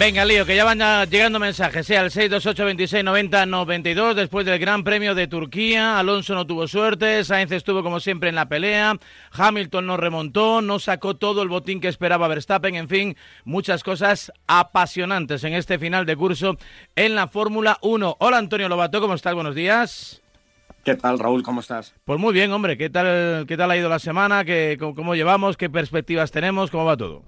Venga, lío, que ya van llegando mensajes, sea al 628 26 90 92 después del Gran Premio de Turquía. Alonso no tuvo suerte, Sainz estuvo como siempre en la pelea, Hamilton no remontó, no sacó todo el botín que esperaba Verstappen, en fin, muchas cosas apasionantes en este final de curso en la Fórmula 1. Hola Antonio Lobato, ¿cómo estás? Buenos días. ¿Qué tal, Raúl? ¿Cómo estás? Pues muy bien, hombre. ¿Qué tal, qué tal ha ido la semana? ¿Qué, cómo, llevamos? ¿Qué perspectivas tenemos? ¿Cómo va todo?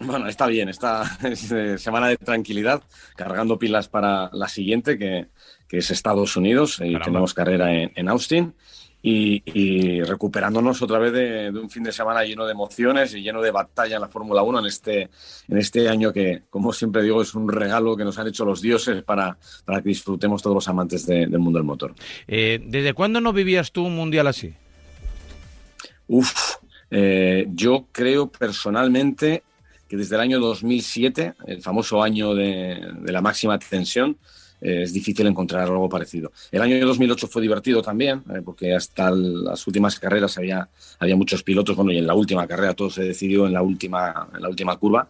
Bueno, está bien, está semana de tranquilidad, cargando pilas para la siguiente, que, es Estados Unidos, y tenemos carrera en, Austin, y, recuperándonos otra vez de, un fin de semana lleno de emociones y lleno de batalla en la Fórmula 1 en este, en este año que, como siempre digo, es un regalo que nos han hecho los dioses para, para que disfrutemos todos los amantes del mundo del motor. Eh, ¿Desde cuándo no vivías tú un mundial así? Uf, eh, yo creo personalmente que desde el año 2007, el famoso año de, la máxima tensión, eh, es difícil encontrar algo parecido. El año 2008 fue divertido también, eh, porque hasta las últimas carreras había, había muchos pilotos, bueno, y en la última carrera todo se decidió en la última, en la última curva,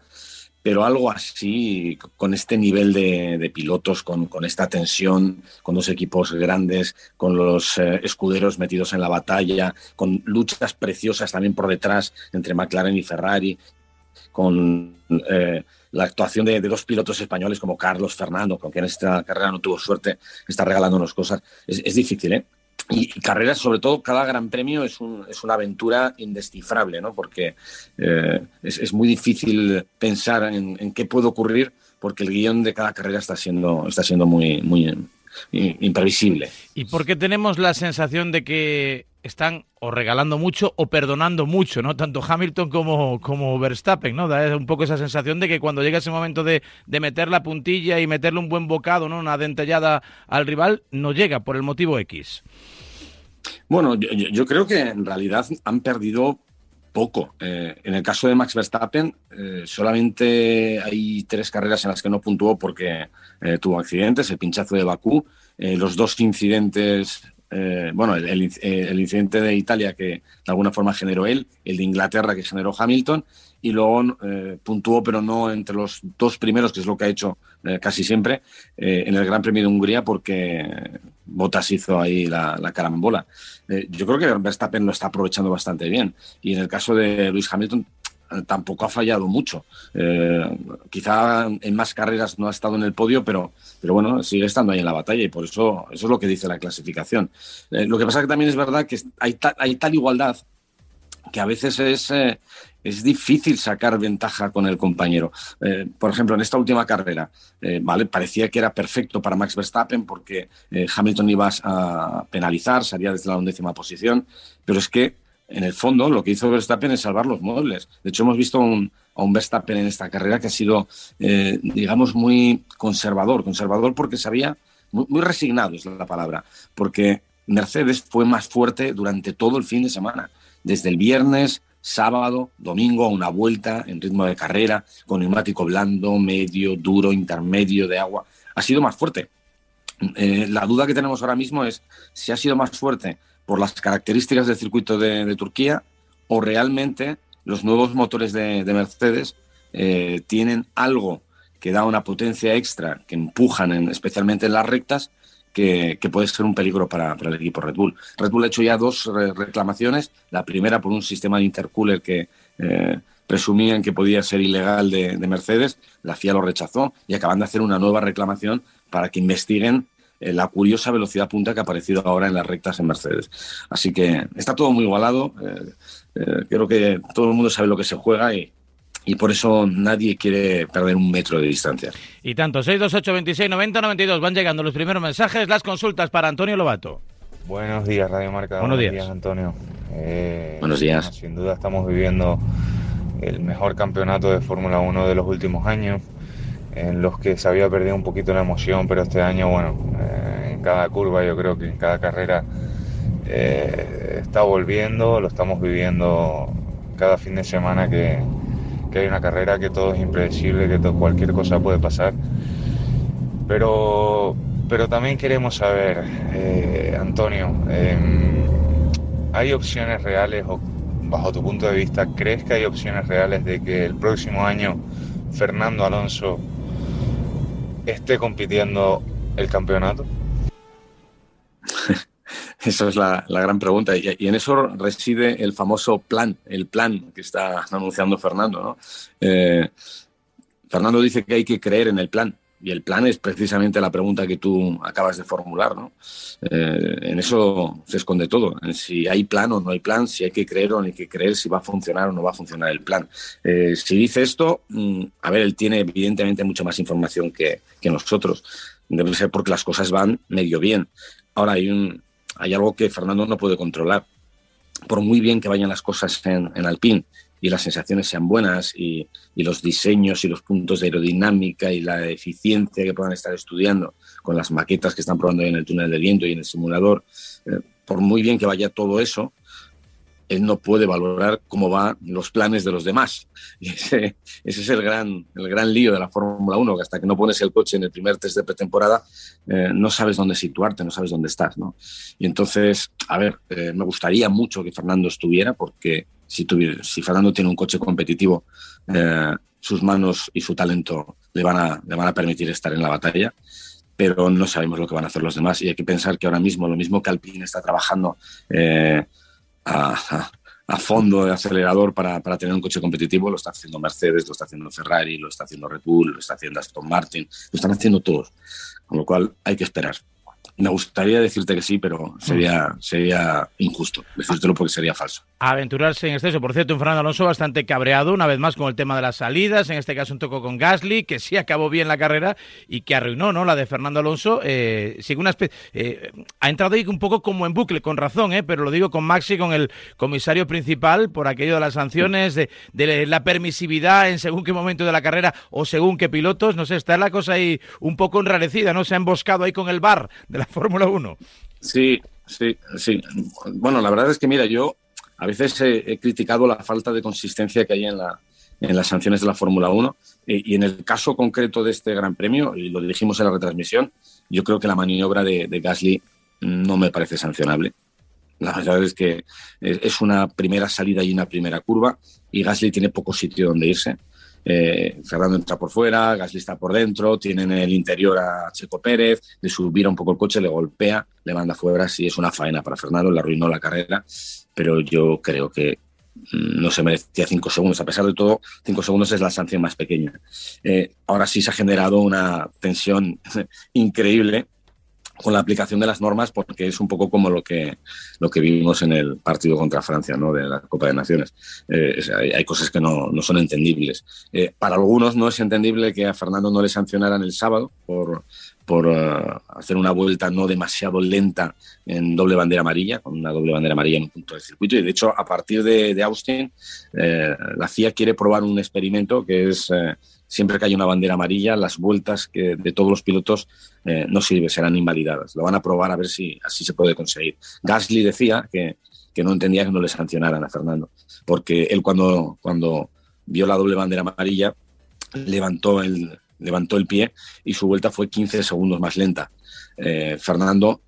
pero algo así, con este nivel de, pilotos, con, con, esta tensión, con dos equipos grandes, con los eh, escuderos metidos en la batalla, con luchas preciosas también por detrás entre McLaren y Ferrari, con eh, la actuación de, dos pilotos españoles como Carlos Fernando, con quien esta carrera no tuvo suerte, está regalándonos cosas. Es, difícil, ¿eh? Y, carreras, sobre todo, cada gran premio es, una aventura indescifrable, ¿no? Porque eh, es, muy difícil pensar en, qué puede ocurrir porque el guion de cada carrera está siendo, está siendo muy, muy imprevisible. ¿Y por qué tenemos la sensación de que están o regalando mucho o perdonando mucho, ¿no? Tanto Hamilton como, como Verstappen, ¿no? Da un poco esa sensación de que cuando llega ese momento de, meter la puntilla y meterle un buen bocado, ¿no? Una dentellada al rival, no llega por el motivo X. Bueno, yo, creo que en realidad han perdido poco. Eh, en el caso de Max Verstappen, eh, solamente hay tres carreras en las que no puntuó porque eh, tuvo accidentes, el pinchazo de Bakú, los dos incidentes eh, bueno, el, incidente de Italia que de alguna forma generó él, el de Inglaterra que generó Hamilton, y luego eh, puntuó, pero no entre los dos primeros, que es lo que ha hecho eh, casi siempre, en el Gran Premio de Hungría, porque Bottas hizo ahí la, la carambola. yo creo que Verstappen lo está aprovechando bastante bien. Y en el caso de Luis Hamilton, tampoco ha fallado mucho. Eh, quizá en más carreras no ha estado en el podio, pero, pero bueno, sigue estando ahí en la batalla y por eso eso es lo que dice la clasificación. Eh, lo que pasa que también es verdad que hay, hay tal igualdad que a veces es, eh, es difícil sacar ventaja con el compañero. por ejemplo, en esta última carrera, ¿vale? parecía que era perfecto para Max Verstappen porque Hamilton iba a penalizar, salía desde la undécima posición, pero es que en el fondo lo que hizo Verstappen es salvar los muebles. De hecho, hemos visto a un Verstappen en esta carrera que ha sido, eh, digamos, muy conservador. Conservador porque sabía, muy, muy, resignado es la palabra, porque Mercedes fue más fuerte durante todo el fin de semana. Desde el viernes, sábado, domingo, a una vuelta en ritmo de carrera, con neumático blando, medio, duro, intermedio de agua. Ha sido más fuerte. Eh, la duda que tenemos ahora mismo es si ha sido más fuerte por las características del circuito de, Turquía o realmente los nuevos motores de, Mercedes eh, tienen algo que da una potencia extra, que empujan especialmente en las rectas, que, puede ser un peligro para, el equipo Red Bull. Red Bull ha hecho ya dos reclamaciones, la primera por un sistema de intercooler que eh, presumían que podía ser ilegal de, de Mercedes, la FIA lo rechazó y acaban de hacer una nueva reclamación para que investiguen eh, la curiosa velocidad punta que ha aparecido ahora en las rectas en Mercedes. Así que está todo muy igualado. Eh, eh, creo que todo el mundo sabe lo que se juega y, y por eso nadie quiere perder un metro de distancia. Y tanto, 628 26 90 92 van llegando los primeros mensajes, las consultas para Antonio Lobato. Buenos días, Radio Marca. Buenos, días. Antonio. Buenos días. sin duda estamos viviendo el mejor campeonato de Fórmula 1 de los últimos años en los que se había perdido un poquito la emoción, pero este año, bueno, eh, en cada curva, yo creo que en cada carrera eh, está volviendo, lo estamos viviendo cada fin de semana que, hay una carrera, que todo es impredecible, que cualquier cosa puede pasar. Pero, pero también queremos saber, eh, Antonio, em, ¿hay opciones reales o bajo tu punto de vista, crees que hay opciones reales de que el próximo año Fernando Alonso esté compitiendo el campeonato? Esa es la, gran pregunta. Y, en eso reside el famoso plan, el plan que está anunciando Fernando. Eh, Fernando dice que hay que creer en el plan. Y el plan es precisamente la pregunta que tú acabas de formular. ¿no? Eh, en eso se esconde todo. En si hay plan o no hay plan, si hay que creer o no hay que creer, si va a funcionar o no va a funcionar el plan. Eh, si dice esto, mm, a ver, él tiene evidentemente mucha más información que, que nosotros. Debe ser porque las cosas van medio bien. Ahora hay un, hay algo que Fernando no puede controlar. Por muy bien que vayan las cosas en, en Alpine y las sensaciones sean buenas y, los diseños y los puntos de aerodinámica y la eficiencia que puedan estar estudiando con las maquetas que están probando en el túnel de viento y en el simulador, eh, por muy bien que vaya todo eso, él no puede valorar cómo van los planes de los demás. Y ese, es el gran, el gran lío de la Fórmula 1, que hasta que no pones el coche en el primer test de pretemporada, eh, no sabes dónde situarte, no sabes dónde estás. ¿no? Y entonces, a ver, eh, me gustaría mucho que Fernando estuviera, porque si, Fernando tiene un coche competitivo, eh, sus manos y su talento le van, a, le van a permitir estar en la batalla pero no sabemos lo que van a hacer los demás. Y hay que pensar que ahora mismo, lo mismo que Alpine está trabajando a, fondo de acelerador para, para, tener un coche competitivo, lo está haciendo Mercedes, lo está haciendo Ferrari, lo está haciendo Red Bull, lo está haciendo Aston Martin, lo están haciendo todos. Con lo cual hay que esperar. Me gustaría decirte que sí, pero sería, sería injusto decírtelo porque sería falso. Aventurarse en exceso. Por cierto, un Fernando Alonso bastante cabreado, una vez más con el tema de las salidas, en este caso un toco con Gasly, que sí acabó bien la carrera y que arruinó ¿no? la de Fernando Alonso. Eh, una eh, ha entrado ahí un poco como en bucle, con razón, eh, pero lo digo con Maxi, con el comisario principal, por aquello de las sanciones, de, de la permisividad en según qué momento de la carrera o según qué pilotos. No sé, está la cosa ahí un poco enrarecida, ¿no? Se ha emboscado ahí con el bar de la Fórmula 1. Sí, sí, sí. Bueno, la verdad es que, mira, yo a veces he, criticado la falta de consistencia que hay en, la, en las sanciones de la Fórmula 1 y, en el caso concreto de este Gran Premio, y lo dijimos en la retransmisión, yo creo que la maniobra de, de Gasly no me parece sancionable. La verdad es que es una primera salida y una primera curva y Gasly tiene poco sitio donde irse. Eh, Fernando entra por fuera, Gasly está por dentro, tienen en el interior a Checo Pérez, le subirá un poco el coche, le golpea, le manda fuera, sí es una faena para Fernando, le arruinó la carrera, pero yo creo que mm, no se merecía cinco segundos. A pesar de todo, cinco segundos es la sanción más pequeña. Eh, ahora sí se ha generado una tensión increíble con la aplicación de las normas porque es un poco como lo que, lo que vimos en el partido contra Francia ¿no? de la Copa de Naciones. Eh, hay, cosas que no, no son entendibles. Eh, para algunos no es entendible que a Fernando no le sancionaran el sábado por, por uh, hacer una vuelta no demasiado lenta en doble bandera amarilla, con una doble bandera amarilla en un punto del circuito. Y de hecho, a partir de, Austin, la CIA quiere probar un experimento que es siempre que hay una bandera amarilla, las vueltas que de todos los pilotos eh, no sirven, serán invalidadas. Lo van a probar a ver si así se puede conseguir. Gasly decía que, no entendía que no le sancionaran a Fernando, porque él cuando, cuando vio la doble bandera amarilla levantó el, levantó el pie y su vuelta fue 15 segundos más lenta. Eh, Fernando,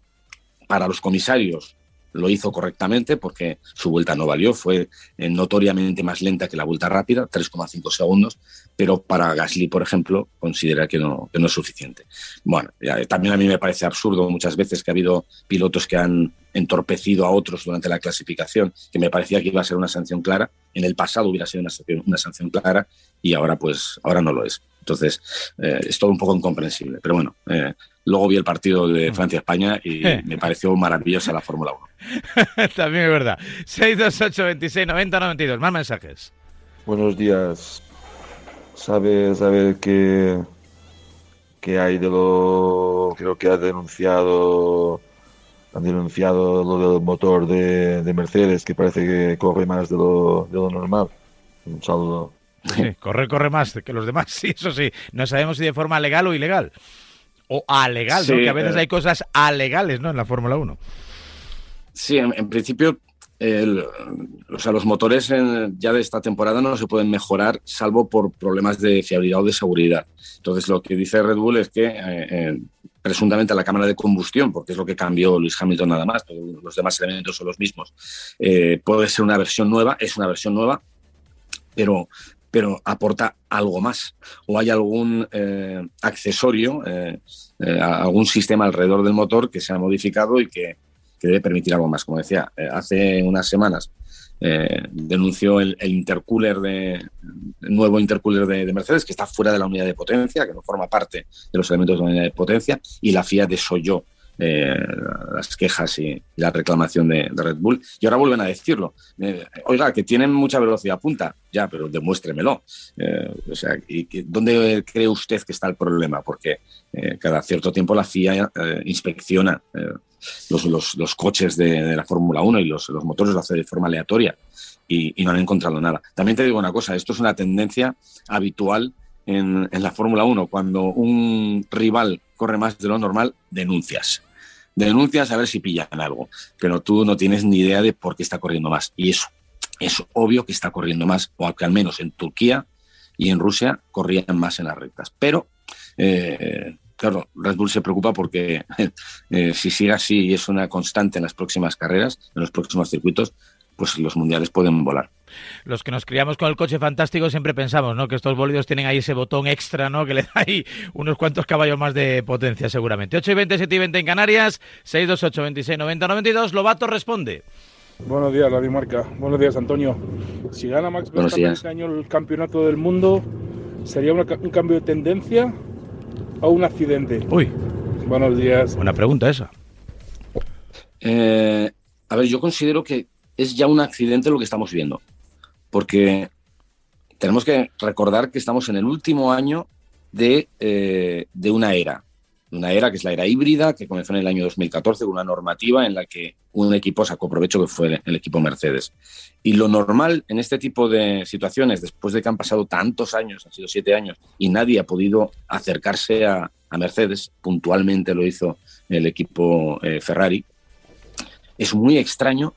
para los comisarios, lo hizo correctamente porque su vuelta no valió, fue eh, notoriamente más lenta que la vuelta rápida, 3,5 segundos, pero para Gasly, por ejemplo, considera que no, que no es suficiente. Bueno, también a mí me parece absurdo muchas veces que ha habido pilotos que han entorpecido a otros durante la clasificación, que me parecía que iba a ser una sanción clara. En el pasado hubiera sido una sanción, una sanción clara y ahora pues ahora no lo es. Entonces, eh, es todo un poco incomprensible. Pero bueno, eh, luego vi el partido de Francia-España y me pareció maravillosa la Fórmula 1. También es verdad. 628 26 90 92. Más mensajes. Buenos días. ¿Sabes saber qué, qué hay de lo. Creo que ha denunciado. Han denunciado lo del motor de, de Mercedes, que parece que corre más de lo, de lo normal. Un saludo. Sí, corre, corre más que los demás, sí, eso sí. No sabemos si de forma legal o ilegal. O alegal, ¿no? Que a veces eh. hay cosas alegales, ¿no? En la Fórmula 1. Sí, en, principio, o sea, los motores ya de esta temporada no se pueden mejorar salvo por problemas de fiabilidad o de seguridad. Entonces, lo que dice Red Bull es que eh, eh, presuntamente la cámara de combustión, porque es lo que cambió Luis Hamilton nada más, todos los demás elementos son los mismos, puede ser una versión nueva, es una versión nueva, pero pero aporta algo más. O hay algún eh, accesorio, eh, eh, algún sistema alrededor del motor que se ha modificado y que, debe permitir algo más. Como decía, hace unas semanas denunció el, intercooler de el nuevo intercooler de, Mercedes que está fuera de la unidad de potencia, que no forma parte de los elementos de la unidad de potencia, y la FIA desoyó eh, las quejas y, la reclamación de, Red Bull. Y ahora vuelven a decirlo. Eh, oiga, que tienen mucha velocidad punta. Ya, pero demuéstremelo. Eh, o sea, ¿y, ¿dónde cree usted que está el problema? Porque cada cierto tiempo la FIA inspecciona los, los, coches de, la Fórmula 1 y los, los motores lo hace de forma aleatoria y, no han encontrado nada. También te digo una cosa, esto es una tendencia habitual en, en la Fórmula 1. Cuando un rival corre más de lo normal, denuncias denuncias a ver si pillan algo, pero tú no tienes ni idea de por qué está corriendo más. Y eso es obvio que está corriendo más, o que al menos en Turquía y en Rusia corrían más en las rectas. Pero, eh, claro, Red Bull se preocupa porque eh, si sigue así y es una constante en las próximas carreras, en los próximos circuitos, pues los mundiales pueden volar. Los que nos criamos con el coche fantástico siempre pensamos, ¿no? Que estos bólidos tienen ahí ese botón extra, ¿no? Que le da ahí unos cuantos caballos más de potencia, seguramente. 8 y 20, 7 y 20 en Canarias, 628 26 90 92. Lobato responde. Buenos días, Radio Marca. Buenos días, Antonio. Si gana Max Verstappen este año el campeonato del mundo, ¿sería un cambio de tendencia o un accidente? Uy. Buenos días. Buena pregunta esa. Eh, a ver, yo considero que es ya un accidente lo que estamos viendo, porque tenemos que recordar que estamos en el último año de, eh, de una era, una era que es la era híbrida, que comenzó en el año 2014 con una normativa en la que un equipo sacó provecho que fue el equipo Mercedes. Y lo normal en este tipo de situaciones, después de que han pasado tantos años, han sido siete años, y nadie ha podido acercarse a, Mercedes, puntualmente lo hizo el equipo eh, Ferrari, es muy extraño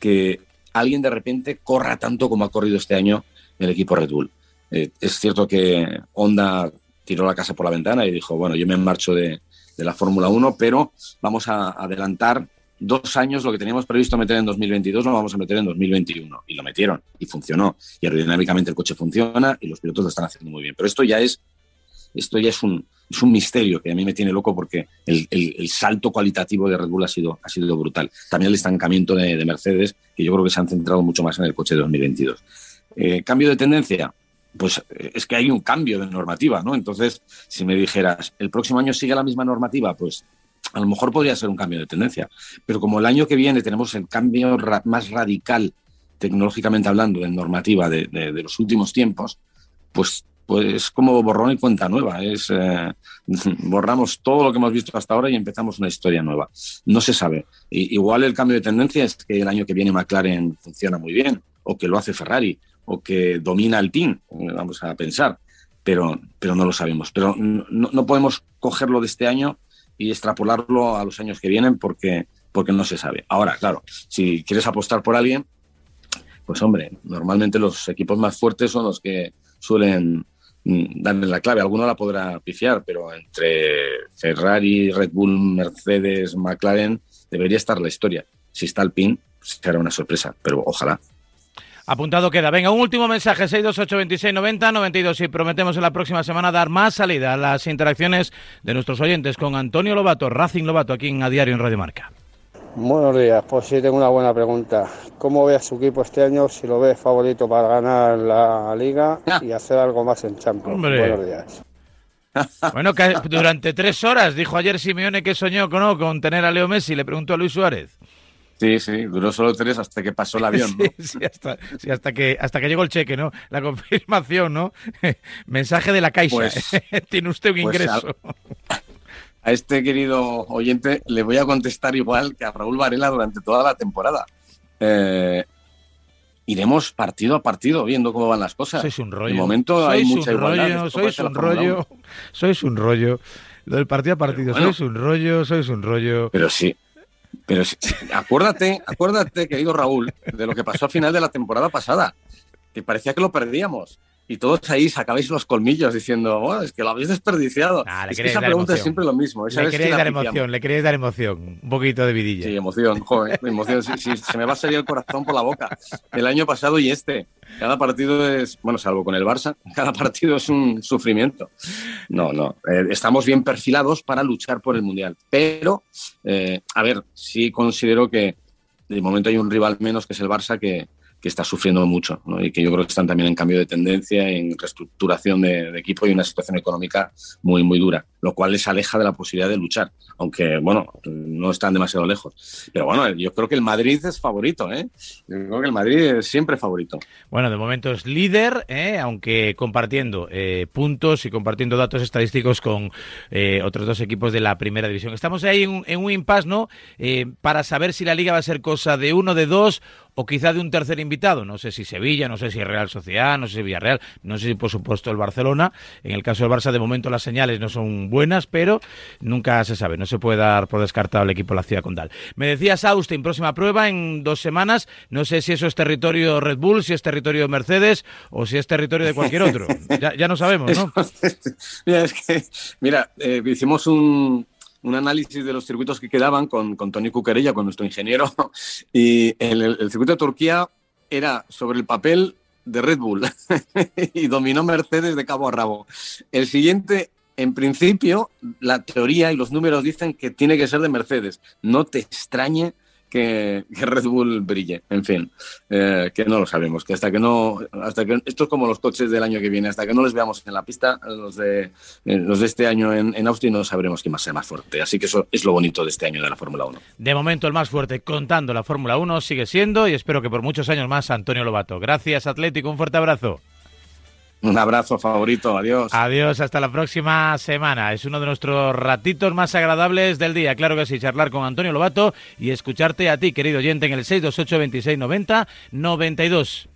que alguien de repente corra tanto como ha corrido este año el equipo Red Bull. Eh, es cierto que Honda tiró la casa por la ventana y dijo, bueno, yo me marcho de, la Fórmula 1, pero vamos a adelantar dos años lo que teníamos previsto meter en 2022 lo vamos a meter en 2021 y lo metieron y funcionó y aerodinámicamente el coche funciona y los pilotos lo están haciendo muy bien pero esto ya es esto ya es un, es un misterio que a mí me tiene loco porque el, el, salto cualitativo de Red Bull ha sido, ha sido brutal. También el estancamiento de, de, Mercedes, que yo creo que se han centrado mucho más en el coche de 2022. Eh, ¿Cambio de tendencia? Pues eh, es que hay un cambio de normativa, ¿no? Entonces, si me dijeras, ¿el próximo año sigue la misma normativa? Pues a lo mejor podría ser un cambio de tendencia. Pero como el año que viene tenemos el cambio más radical, tecnológicamente hablando, en normativa de, los últimos tiempos, pues pues como borrón y cuenta nueva. Es, eh, borramos todo lo que hemos visto hasta ahora y empezamos una historia nueva. No se sabe. igual el cambio de tendencia es que el año que viene McLaren funciona muy bien, o que lo hace Ferrari, o que domina el team, vamos a pensar, pero, pero no lo sabemos. Pero no, no podemos cogerlo de este año y extrapolarlo a los años que vienen porque, porque no se sabe. Ahora, claro, si quieres apostar por alguien, pues hombre, normalmente los equipos más fuertes son los que suelen Mm, darle la clave. Alguno la podrá pifiar, pero entre Ferrari, Red Bull, Mercedes, McLaren, debería estar la historia. Si está el PIN, será una sorpresa, pero ojalá. Apuntado queda. Venga, un último mensaje, 628-2690-92 y prometemos en la próxima semana dar más salida a las interacciones de nuestros oyentes con Antonio Lobato, Racing Lobato, aquí en A Diario en Radio Marca. Buenos días, pues sí, tengo una buena pregunta. ¿Cómo ve a su equipo este año? Si lo ve favorito para ganar la liga y hacer algo más en Champions. Buenos días. Bueno, que durante tres horas dijo ayer Simeone que soñó con, con tener a Leo Messi, le preguntó a Luis Suárez. Sí, sí, duró solo tres hasta que pasó el avión, ¿no? sí, sí, hasta, que, hasta que llegó el cheque, ¿no? La confirmación, ¿no? Mensaje de la Caixa. Pues, Tiene usted un pues ingreso a este querido oyente le voy a contestar igual que a Raúl Varela durante toda la temporada. Eh, iremos partido a partido viendo cómo van las cosas. Sois un rollo. De momento hay mucha rollo, sois un rollo, sois un rollo. Lo del partido a partido, sois un rollo, sois un rollo. Pero sí, pero sí, acuérdate, acuérdate, querido Raúl, de lo que pasó al final de la temporada pasada, que parecía que lo perdíamos y todos ahí sacabais los colmillos diciendo, es que lo habéis desperdiciado. Ah, es que esa pregunta es siempre lo mismo. le queréis dar emoción, le queréis dar emoción, un poquito de vidilla. Sí, emoción, joder, emoción. se me va a salir el corazón por la boca. El año pasado y este. Cada partido es, bueno, salvo con el Barça, cada partido es un sufrimiento. No, no. Eh, estamos bien perfilados para luchar por el Mundial. Pero, eh, a ver, sí considero que de momento hay un rival menos que es el Barça que, que está sufriendo mucho y que yo creo que están también en cambio de tendencia, en reestructuración de, equipo y una situación económica muy, muy dura, lo cual les aleja de la posibilidad de luchar, aunque, bueno, no están demasiado lejos. Pero bueno, yo creo que el Madrid es favorito, ¿eh? Yo creo que el Madrid es siempre favorito. Bueno, de momento es líder, ¿eh? aunque compartiendo eh, puntos y compartiendo datos estadísticos con eh, otros dos equipos de la primera división. Estamos ahí en, en un impasse, ¿no? para saber si la liga va a ser cosa de uno, de dos o quizá de un tercer invitado, no sé si Sevilla, no sé si Real Sociedad, no sé si Villarreal, no sé si por supuesto el Barcelona. En el caso del Barça de momento las señales no son buenas, pero nunca se sabe, no se puede dar por descartado el equipo de la ciudad condal. Me decías Austin, próxima prueba en dos semanas, no sé si eso es territorio Red Bull, si es territorio Mercedes o si es territorio de cualquier otro. Ya, no sabemos, ¿no? mira, es eh, hicimos un, análisis de los circuitos que quedaban con, con Tony Cuquerella, con nuestro ingeniero, y el, circuito de Turquía era sobre el papel de Red Bull y dominó Mercedes de cabo a rabo. El siguiente, en principio, la teoría y los números dicen que tiene que ser de Mercedes. No te extrañe que, Red Bull brille. En fin, eh, que no lo sabemos, que hasta que no, hasta que esto es como los coches del año que viene, hasta que no les veamos en la pista, los de, eh, los de este año en, en Austin no sabremos quién va a más fuerte. Así que eso es lo bonito de este año de la Fórmula 1. De momento el más fuerte contando la Fórmula 1 sigue siendo y espero que por muchos años más Antonio Lobato. Gracias Atlético, un fuerte abrazo. Un abrazo favorito, adiós. Adiós, hasta la próxima semana. Es uno de nuestros ratitos más agradables del día. Claro que sí, charlar con Antonio Lobato y escucharte a ti, querido oyente, en el 628 26 90 92.